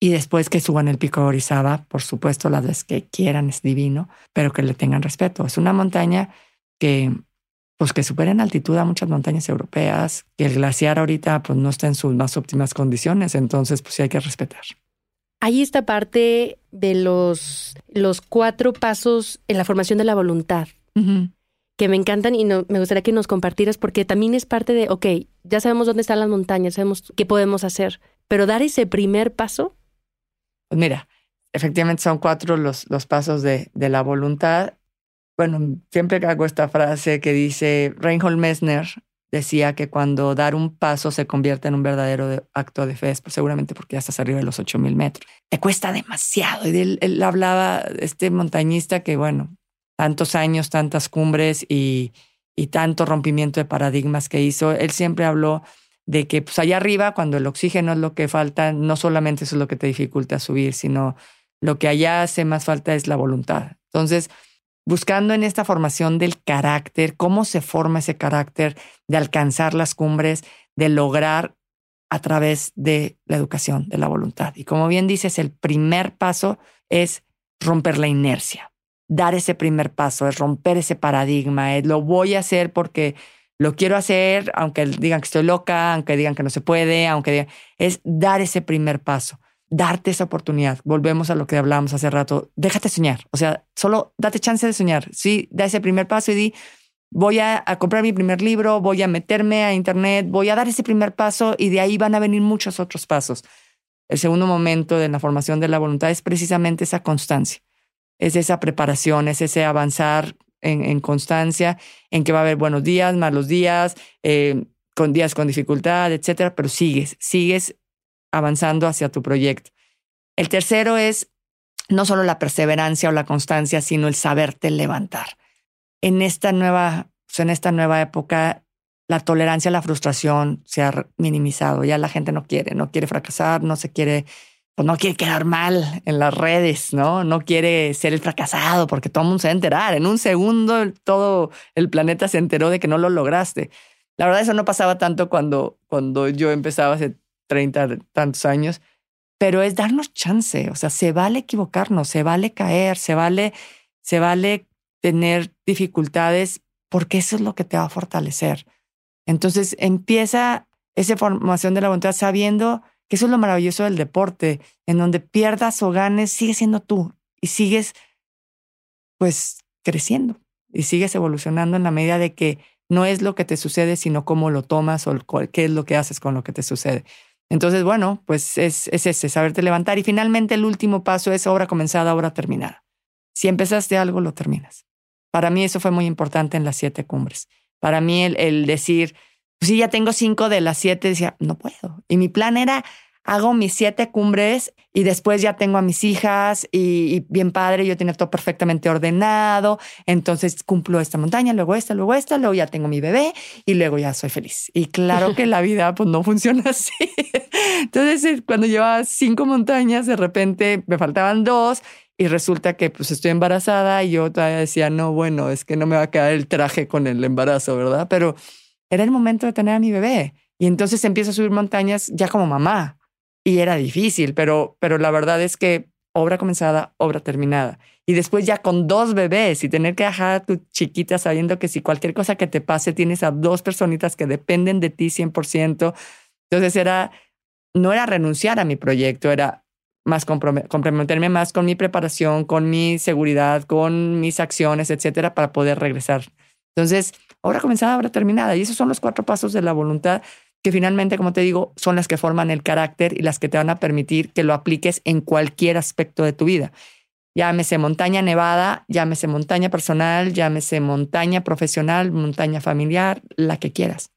y después que suban el pico de Orizaba, por supuesto, las veces que quieran, es divino, pero que le tengan respeto. Es una montaña que, pues que supera en altitud a muchas montañas europeas, que el glaciar ahorita pues no está en sus más óptimas condiciones, entonces pues sí hay que respetar. Hay esta parte de los, los cuatro pasos en la formación de la voluntad que me encantan y me gustaría que nos compartieras porque también es parte de, ok, ya sabemos dónde están las montañas, sabemos qué podemos hacer, pero dar ese primer paso. Pues mira, efectivamente son cuatro los, los pasos de, de la voluntad. Bueno, siempre hago esta frase que dice, Reinhold Messner decía que cuando dar un paso se convierte en un verdadero acto de fe, pues seguramente porque ya estás arriba de los 8000 metros. Te cuesta demasiado. Y él, él hablaba, este montañista, que bueno, tantos años, tantas cumbres y, y tanto rompimiento de paradigmas que hizo, él siempre habló de que pues allá arriba, cuando el oxígeno es lo que falta, no solamente eso es lo que te dificulta subir, sino lo que allá hace más falta es la voluntad. Entonces, buscando en esta formación del carácter, cómo se forma ese carácter de alcanzar las cumbres, de lograr a través de la educación, de la voluntad. Y como bien dices, el primer paso es romper la inercia dar ese primer paso, es romper ese paradigma, es lo voy a hacer porque lo quiero hacer, aunque digan que estoy loca, aunque digan que no se puede, aunque digan, es dar ese primer paso, darte esa oportunidad. Volvemos a lo que hablábamos hace rato, déjate soñar, o sea, solo date chance de soñar, sí, da ese primer paso y di, voy a, a, comprar mi primer libro, voy a meterme a internet, voy a dar ese primer paso y de ahí van a venir muchos otros pasos. El segundo momento de la formación de la voluntad es precisamente esa constancia, es esa preparación, es ese avanzar en, constancia, en que va a haber buenos días, malos días, eh, con días con dificultad, etcétera, pero sigues, sigues avanzando hacia tu proyecto. El tercero es no solo la perseverancia o la constancia, sino el saberte levantar. En esta nueva, en esta nueva época, la tolerancia a la frustración se ha minimizado. Ya la gente no quiere, no quiere fracasar, no se quiere pues no quiere quedar mal en las redes, ¿no? No quiere ser el fracasado porque todo el mundo se va a enterar. En un segundo todo el planeta se enteró de que no lo lograste. La verdad eso no pasaba tanto cuando, cuando yo empezaba hace 30 tantos años, pero es darnos chance, o sea, se vale equivocarnos, se vale caer, se vale, se vale tener dificultades porque eso es lo que te va a fortalecer. Entonces empieza esa formación de la voluntad sabiendo eso es lo maravilloso del deporte, en donde pierdas o ganes, sigues siendo tú y sigues pues creciendo y sigues evolucionando en la medida de que no es lo que te sucede, sino cómo lo tomas o qué es lo que haces con lo que te sucede. Entonces, bueno, pues es, es ese, saberte levantar. Y finalmente el último paso es obra comenzada, obra terminada. Si empezaste algo, lo terminas. Para mí eso fue muy importante en las siete cumbres. Para mí el, el decir, pues sí, ya tengo cinco de las siete, decía, no puedo. Y mi plan era, hago mis siete cumbres y después ya tengo a mis hijas y, bien padre, yo tenía todo perfectamente ordenado, entonces cumplo esta montaña, luego esta, luego esta, luego ya tengo mi bebé y luego ya soy feliz. Y claro que la vida pues no funciona así. Entonces eh, cuando llevaba cinco montañas, de repente me faltaban dos y resulta que pues estoy embarazada y yo todavía decía, no, bueno, es que no me va a quedar el traje con el embarazo, ¿verdad? Pero era el momento de tener a mi bebé. Y entonces empiezo a subir montañas ya como mamá. Y era difícil, pero, pero la verdad es que obra comenzada, obra terminada. Y después ya con dos bebés y tener que dejar a tu chiquita sabiendo que si cualquier cosa que te pase tienes a dos personitas que dependen de ti 100%. Entonces era, no era renunciar a mi proyecto, era más comprometerme más con mi preparación, con mi seguridad, con mis acciones, etcétera, para poder regresar. Entonces, obra comenzada, obra terminada. Y esos son los cuatro pasos de la voluntad que finalmente, como te digo, son las que forman el carácter y las que te van a permitir que lo apliques en cualquier aspecto de tu vida. Llámese montaña nevada, llámese montaña personal, llámese montaña profesional, montaña familiar, la que quieras.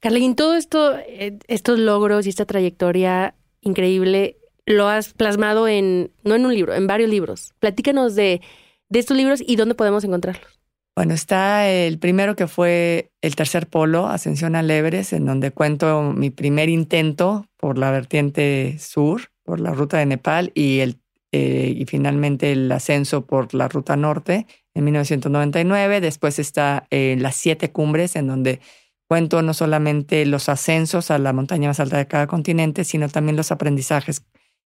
Carlín, todo esto, eh, estos logros y esta trayectoria increíble, lo has plasmado en, no en un libro, en varios libros. Platícanos de, de estos libros y dónde podemos encontrarlos. Bueno, está el primero que fue el tercer polo, Ascensión al Everest, en donde cuento mi primer intento por la vertiente sur, por la ruta de Nepal, y, el, eh, y finalmente el ascenso por la ruta norte en 1999. Después está eh, las siete cumbres, en donde cuento no solamente los ascensos a la montaña más alta de cada continente, sino también los aprendizajes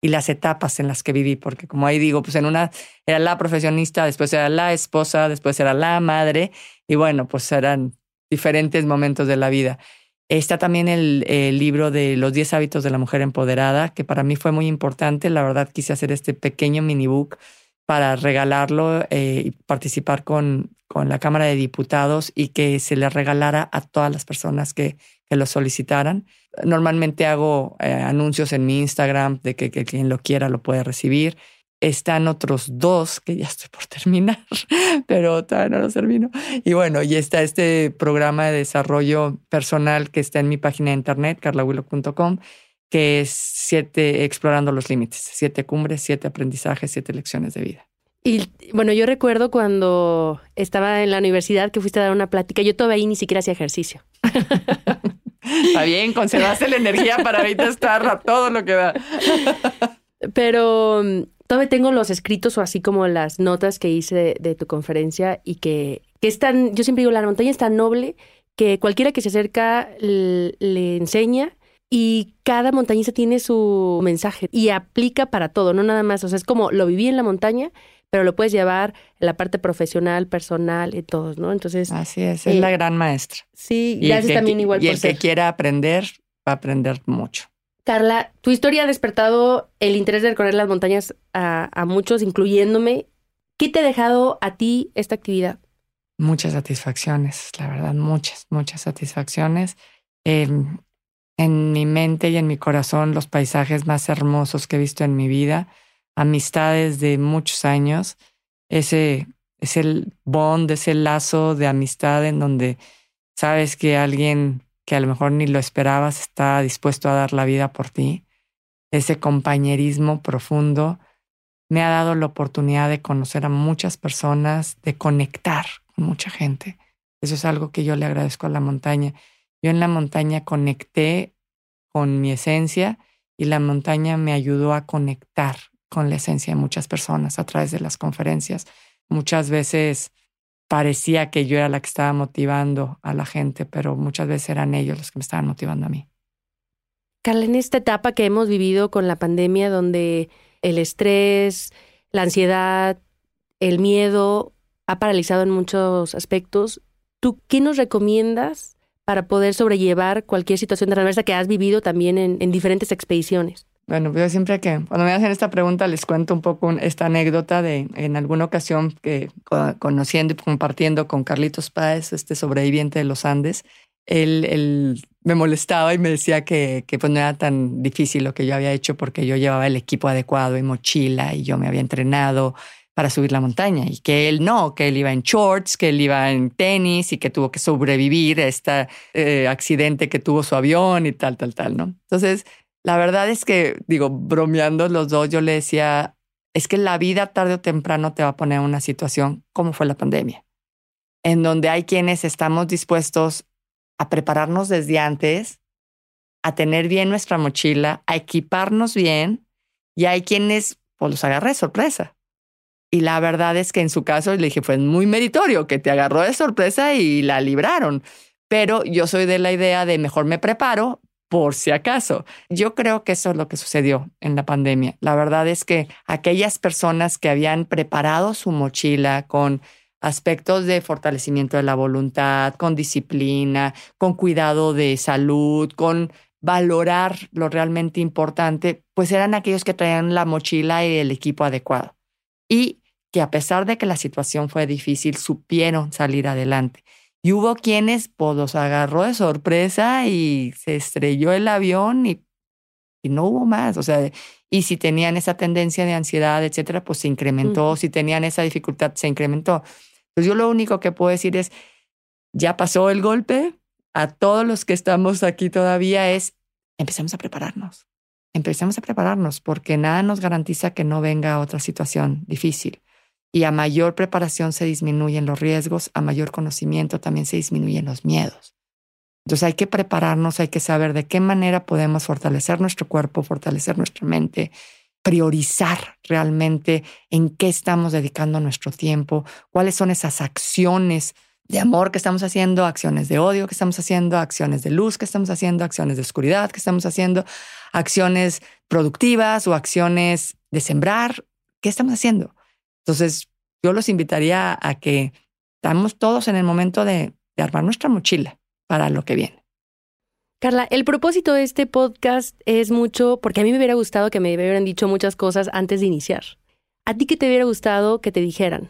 y las etapas en las que viví, porque como ahí digo, pues en una era la profesionista, después era la esposa, después era la madre, y bueno, pues eran diferentes momentos de la vida. Está también el, libro de los 10 hábitos de la mujer empoderada, que para mí fue muy importante. La verdad quise hacer este pequeño mini book para regalarlo eh, y participar con, con la Cámara de Diputados y que se le regalara a todas las personas que, que lo solicitaran. Normalmente hago eh, anuncios en mi Instagram de que, quien lo quiera lo puede recibir. Están otros dos que ya estoy por terminar, pero todavía no los termino. Y bueno, y está este programa de desarrollo personal que está en mi página de internet, carlawillow.com, que es siete, explorando los límites, siete cumbres, siete aprendizajes, siete lecciones de vida. Y bueno, yo recuerdo cuando estaba en la universidad que fuiste a dar una plática, yo todavía ahí ni siquiera hacía ejercicio. Está bien, conservaste la energía para ahorita estar a todo lo que da. Pero mm, todavía tengo los escritos o así como las notas que hice de, tu conferencia y que, que es tan, yo siempre digo, la montaña es tan noble que cualquiera que se acerca le, enseña y cada montañista tiene su mensaje y aplica para todo, no nada más, o sea, es como lo viví en la montaña, pero lo puedes llevar en la parte profesional, personal y todos, ¿no? Entonces. Así es, es la eh, gran maestra. Sí, y gracias también igual y el que quiera aprender, va a aprender mucho. Carla, tu historia ha despertado el interés de recorrer las montañas a, muchos, incluyéndome. ¿Qué te ha dejado a ti esta actividad? Muchas satisfacciones, la verdad, muchas, muchas satisfacciones. Em, en mi mente y en mi corazón, los paisajes más hermosos que he visto en mi vida amistades de muchos años, ese es bond, ese lazo de amistad en donde sabes que alguien que a lo mejor ni lo esperabas está dispuesto a dar la vida por ti. Ese compañerismo profundo me ha dado la oportunidad de conocer a muchas personas, de conectar con mucha gente. Eso es algo que yo le agradezco a la montaña. Yo en la montaña conecté con mi esencia y la montaña me ayudó a conectar con la esencia de muchas personas a través de las conferencias. Muchas veces parecía que yo era la que estaba motivando a la gente, pero muchas veces eran ellos los que me estaban motivando a mí. Carla, en esta etapa que hemos vivido con la pandemia, donde el estrés, la ansiedad, el miedo ha paralizado en muchos aspectos, ¿tú qué nos recomiendas para poder sobrellevar cualquier situación de reversa que has vivido también en, en diferentes expediciones? Bueno, yo siempre que cuando me hacen esta pregunta les cuento un poco esta anécdota de en alguna ocasión que conociendo y compartiendo con Carlitos Páez, este sobreviviente de los Andes, él, él me molestaba y me decía que, que pues no era tan difícil lo que yo había hecho porque yo llevaba el equipo adecuado y mochila y yo me había entrenado para subir la montaña y que él no, que él iba en shorts, que él iba en tenis y que tuvo que sobrevivir a este eh, accidente que tuvo su avión y tal, tal, tal, ¿no? Entonces, la verdad es que, digo, bromeando los dos, yo le decía, es que la vida tarde o temprano te va a poner en una situación como fue la pandemia, en donde hay quienes estamos dispuestos a prepararnos desde antes, a tener bien nuestra mochila, a equiparnos bien, y hay quienes pues los agarré sorpresa. Y la verdad es que en su caso le dije, fue muy meritorio que te agarró de sorpresa y la libraron. Pero yo soy de la idea de mejor me preparo por si acaso. Yo creo que eso es lo que sucedió en la pandemia. La verdad es que aquellas personas que habían preparado su mochila con aspectos de fortalecimiento de la voluntad, con disciplina, con cuidado de salud, con valorar lo realmente importante, pues eran aquellos que traían la mochila y el equipo adecuado. Y que a pesar de que la situación fue difícil, supieron salir adelante. Y hubo quienes pues los agarró de sorpresa y se estrelló el avión y, y, no hubo más. O sea, y si tenían esa tendencia de ansiedad, etcétera, pues se incrementó. Si tenían esa dificultad, se incrementó. Entonces yo lo único que puedo decir es, ya pasó el golpe. A todos los que estamos aquí todavía es, empecemos a prepararnos. Empecemos a prepararnos porque nada nos garantiza que no venga otra situación difícil y a mayor preparación se disminuyen los riesgos, a mayor conocimiento también se disminuyen los miedos. Entonces hay que prepararnos, hay que saber de qué manera podemos fortalecer nuestro cuerpo, fortalecer nuestra mente, priorizar realmente en qué estamos dedicando nuestro tiempo, cuáles son esas acciones de amor que estamos haciendo, acciones de odio que estamos haciendo, acciones de luz que estamos haciendo, acciones de oscuridad que estamos haciendo, acciones productivas o acciones de sembrar. ¿Qué estamos haciendo? Entonces, yo los invitaría a que estamos todos en el momento de, armar nuestra mochila para lo que viene. Carla, el propósito de este podcast es mucho, porque a mí me hubiera gustado que me hubieran dicho muchas cosas antes de iniciar. ¿A ti qué te hubiera gustado que te dijeran?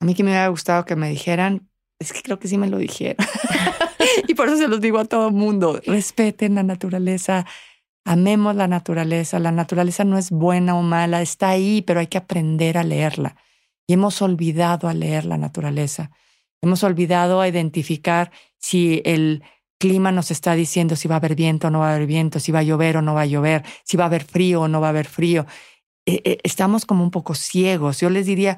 A mí que me hubiera gustado que me dijeran, es que creo que sí me lo dijeron. y por eso se los digo a todo el mundo, respeten la naturaleza, Amemos la naturaleza. La naturaleza no es buena o mala, está ahí, pero hay que aprender a leerla. Y hemos olvidado a leer la naturaleza. Hemos olvidado a identificar si el clima nos está diciendo si va a haber viento o no va a haber viento, si va a llover o no va a llover, si va a haber frío o no va a haber frío. E, e, estamos como un poco ciegos. Yo les diría,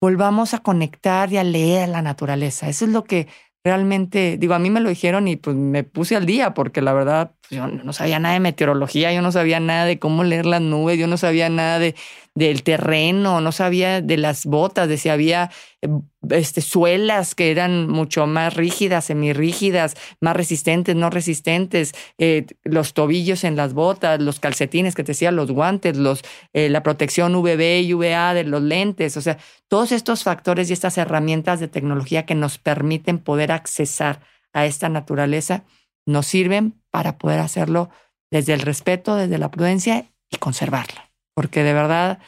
volvamos a conectar y a leer la naturaleza. Eso es lo que realmente, digo, a mí me lo dijeron y pues me puse al día porque la verdad pues, yo no sabía nada de meteorología, yo no sabía nada de cómo leer las nubes, yo no sabía nada de, del terreno, no sabía de las botas, de si había eh, este, suelas que eran mucho más rígidas, semirrígidas, más resistentes, no resistentes, eh, los tobillos en las botas, los calcetines que te decía, los guantes, los, eh, la protección UVB y UVA de los lentes, o sea, todos estos factores y estas herramientas de tecnología que nos permiten poder accesar a esta naturaleza nos sirven para poder hacerlo desde el respeto, desde la prudencia y conservarla, porque de verdad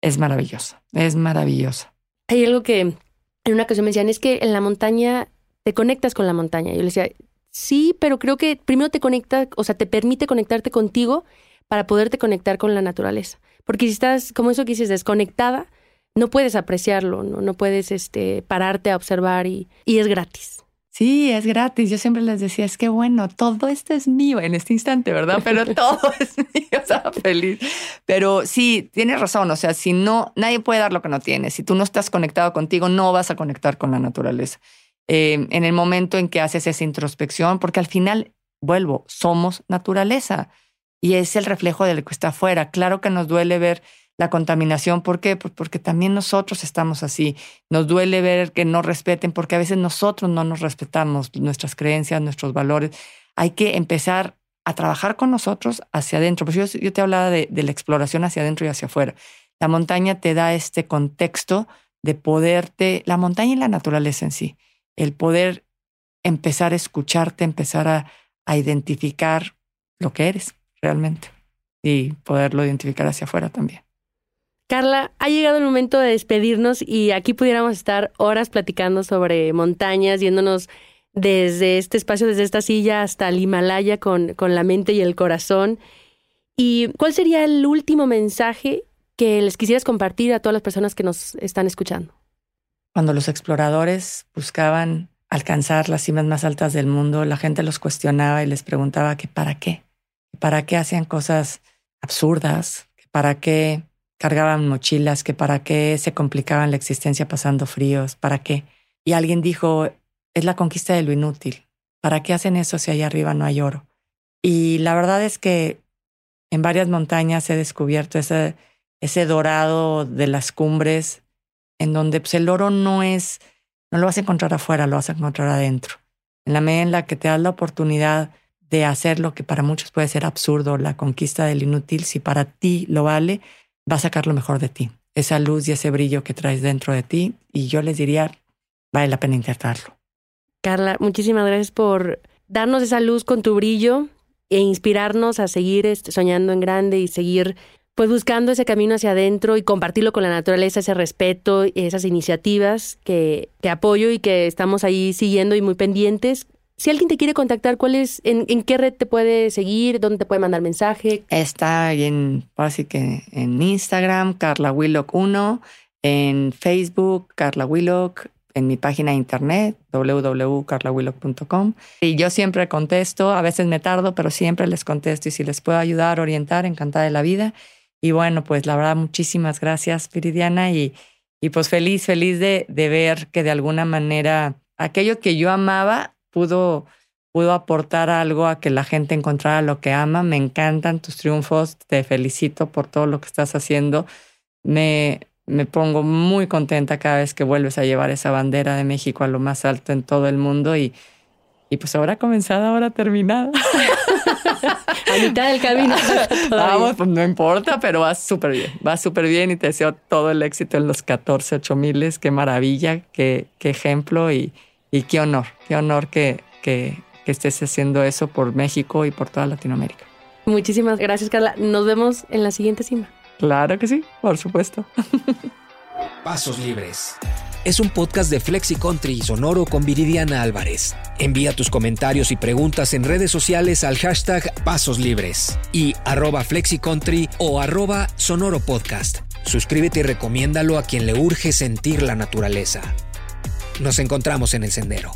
es maravilloso, es maravilloso. Hay algo que en una ocasión me decían, es que en la montaña te conectas con la montaña. Yo le decía, sí, pero creo que primero te conecta, o sea, te permite conectarte contigo para poderte conectar con la naturaleza. Porque si estás, como eso que dices, desconectada, no puedes apreciarlo, no, no puedes este, pararte a observar y, y es gratis. Sí, es gratis. Yo siempre les decía, es que bueno, todo esto es mío en este instante, ¿verdad? Pero todo es mío, estaba feliz. Pero sí, tienes razón, o sea, si no, nadie puede dar lo que no tiene. Si tú no estás conectado contigo, no vas a conectar con la naturaleza. Eh, en el momento en que haces esa introspección, porque al final, vuelvo, somos naturaleza y es el reflejo de lo que está afuera. Claro que nos duele ver la contaminación. ¿Por qué? Pues porque también nosotros estamos así. Nos duele ver que no respeten porque a veces nosotros no nos respetamos nuestras creencias, nuestros valores. Hay que empezar a trabajar con nosotros hacia adentro. Pues yo, yo te hablaba de, de, la exploración hacia adentro y hacia afuera. La montaña te da este contexto de poderte, la montaña y la naturaleza en sí, el poder empezar a escucharte, empezar a, a identificar lo que eres realmente y poderlo identificar hacia afuera también. Carla, ha llegado el momento de despedirnos y aquí pudiéramos estar horas platicando sobre montañas, yéndonos desde este espacio, desde esta silla hasta el Himalaya con, con la mente y el corazón. ¿Y cuál sería el último mensaje que les quisieras compartir a todas las personas que nos están escuchando? Cuando los exploradores buscaban alcanzar las cimas más altas del mundo, la gente los cuestionaba y les preguntaba que para qué, para qué hacían cosas absurdas, para qué cargaban mochilas, que para qué se complicaban la existencia pasando fríos, para qué. Y alguien dijo, es la conquista de lo inútil. ¿Para qué hacen eso si allá arriba no hay oro? Y la verdad es que en varias montañas he descubierto ese, ese dorado de las cumbres, en donde pues, el oro no es, no lo vas a encontrar afuera, lo vas a encontrar adentro. En la medida en la que te das la oportunidad de hacer lo que para muchos puede ser absurdo, la conquista del inútil, si para ti lo vale, va a sacar lo mejor de ti, esa luz y ese brillo que traes dentro de ti. Y yo les diría, vale la pena intentarlo. Carla, muchísimas gracias por darnos esa luz con tu brillo e inspirarnos a seguir este, soñando en grande y seguir pues buscando ese camino hacia adentro y compartirlo con la naturaleza, ese respeto, esas iniciativas que, que apoyo y que estamos ahí siguiendo y muy pendientes. Si alguien te quiere contactar, ¿cuál es, en, qué red te puede seguir? ¿Dónde te puede mandar mensaje? Está en, así que en Instagram, Carla Willock 1, en Facebook, Carla Willock, en mi página de internet, www.carlawillock.com. Y yo siempre contesto, a veces me tardo, pero siempre les contesto y si les puedo ayudar, orientar, encantada de la vida. Y bueno, pues la verdad, muchísimas gracias, Viridiana, y, y pues feliz, feliz de, de ver que de alguna manera aquello que yo amaba pudo, pudo aportar algo a que la gente encontrara lo que ama. Me encantan tus triunfos, te felicito por todo lo que estás haciendo. Me, me pongo muy contenta cada vez que vuelves a llevar esa bandera de México a lo más alto en todo el mundo y, y pues ahora comenzada, ahora terminada. a mitad del camino. Vamos, pues no importa, pero va súper bien, va súper bien y te deseo todo el éxito en los 14, 8 miles. Qué maravilla, qué, qué ejemplo y, y qué honor, qué honor que, que, que estés haciendo eso por México y por toda Latinoamérica. Muchísimas gracias, Carla. Nos vemos en la siguiente cima. Claro que sí, por supuesto. Pasos Libres. Es un podcast de Flexi Country y Sonoro con Viridiana Álvarez. Envía tus comentarios y preguntas en redes sociales al hashtag Pasos Libres y arroba FlexiCountry o arroba Sonoro Podcast. Suscríbete y recomiéndalo a quien le urge sentir la naturaleza. Nos encontramos en el sendero.